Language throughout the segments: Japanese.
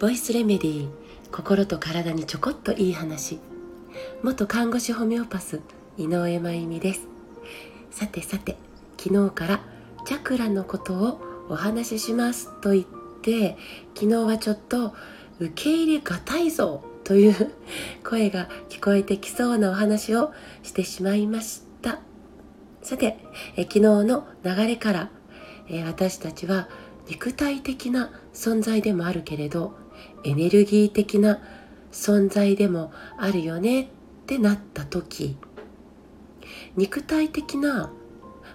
ボイスレメディー心と体にちょこっといい話。元看護師ホメオパス井上真由美です。さてさて昨日からチャクラのことをお話ししますと言って昨日はちょっと受け入れがたいぞという 声が聞こえてきそうなお話をしてしまいました。さてえ昨日の流れから、え私たちは肉体的な存在でもあるけれどエネルギー的な存在でもあるよねってなった時肉体的な、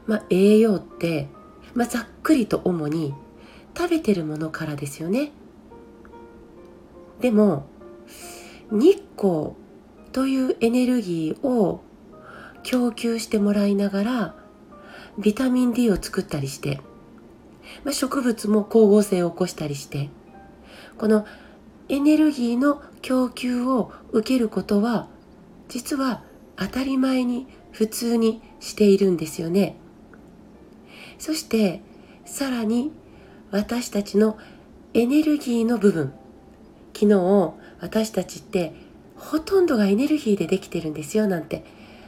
まあ、栄養って、まあ、ざっくりと主に食べてるものからですよね。でも日光というエネルギーを供給してもらいながらビタミン D を作ったりして、まあ、植物も光合成を起こしたりしてこのエネルギーの供給を受けることは実は当たり前に普通にしているんですよね。そしてさらに私たちのエネルギーの部分昨日私たちってほとんどがエネルギーでできてるんですよなんて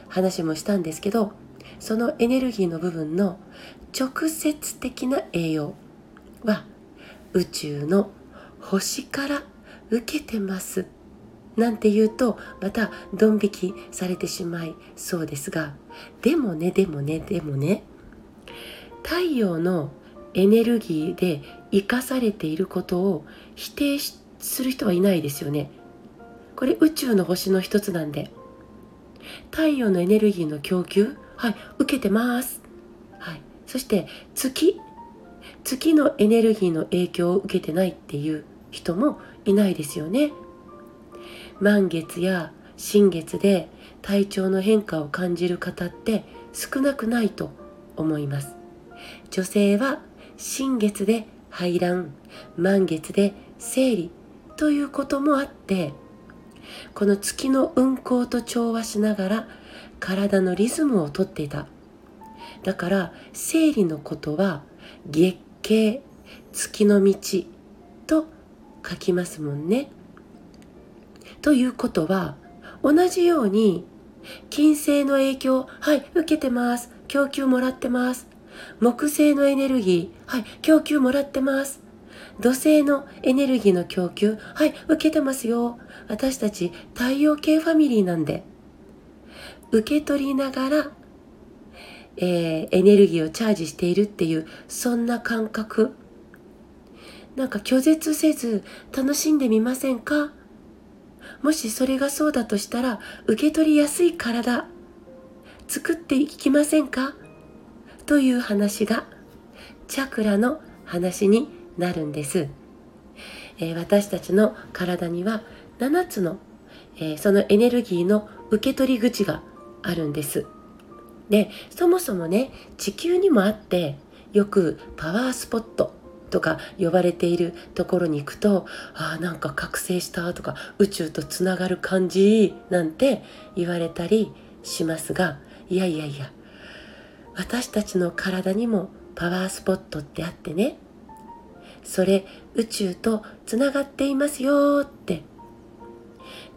話もしたんですけどそのエネルギーの部分の直接的な栄養は宇宙の星から受けてますなんて言うとまたドン引きされてしまいそうですがでもねでもねでもね太陽のエネルギーで生かされていることを否定する人はいないですよね。これ宇宙の星の一つなんで。太陽のエネルギーの供給はい受けてます。はい。そして月月のエネルギーの影響を受けてないっていう人もいないですよね。満月や新月で体調の変化を感じる方って少なくないと思います。女性は新月で排卵満月で生理ということもあってこの月の運行と調和しながら体のリズムをとっていた。だから生理のことは月経月の道と書きますもんね。ということは同じように金星の影響はい受けてます。供給もらってます。木星のエネルギーはい供給もらってます。土星のエネルギーの供給はい受けてますよ。私たち太陽系ファミリーなんで。受け取りながら、えー、エネルギーをチャージしているっていうそんな感覚。なんか拒絶せず楽しんでみませんか？もしそれがそうだとしたら受け取りやすい体作っていきませんか？という話がチャクラの話になるんです、えー、私たちの体には7つの、えー、そのエネルギーの受け取り口があるんです。でそもそもね地球にもあってよくパワースポットとか呼ばれているところに行くとああなんか覚醒したとか宇宙とつながる感じなんて言われたりしますがいやいやいや私たちの体にもパワースポットってあってねそれ宇宙とつながっていますよって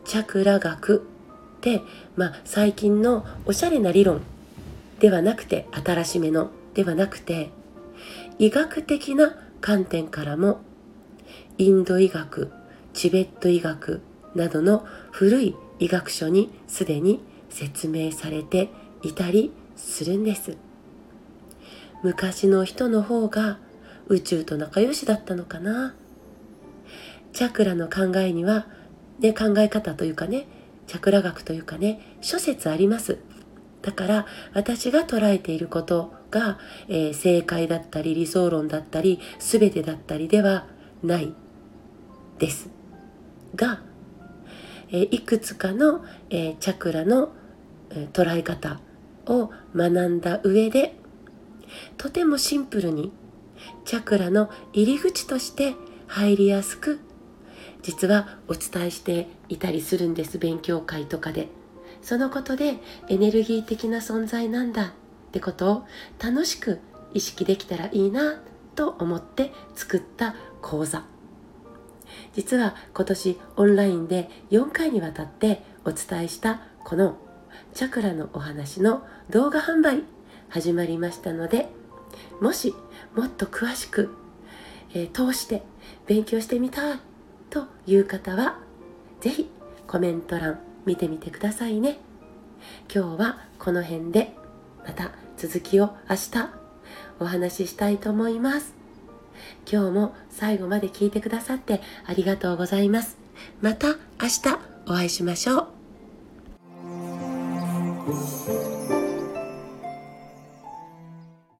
チャクラ学まあ最近のおしゃれな理論ではなくて新しめのではなくて医学的な観点からもインド医学チベット医学などの古い医学書にすでに説明されていたりするんです。昔の人の方が宇宙と仲良しだったのかな。チャクラの考えには、ね、考え方というかねチャクラ学というかね諸説あります。だから私が捉えていることが、えー、正解だったり理想論だったり全てだったりではないです。が、えー、いくつかの、えー、チャクラの、え捉え方を学んだ上でとてもシンプルにチャクラの入り口として入りやすく実はお伝えしていたりするんです勉強会とかで。そのことでエネルギー的な存在なんだ。ってことを楽しく意識できたらいいなと思って作った講座。実は今年オンラインで4回にわたってお伝えしたこのチャクラのお話の動画販売始まりましたのでもしもっと詳しく、えー、通して勉強してみたい。という方は是非コメント欄見てみてくださいね。今日はこの辺でまた続きを明日お話ししたいと思います。今日も最後まで聞いてくださってありがとうございます。また明日お会いしましょう。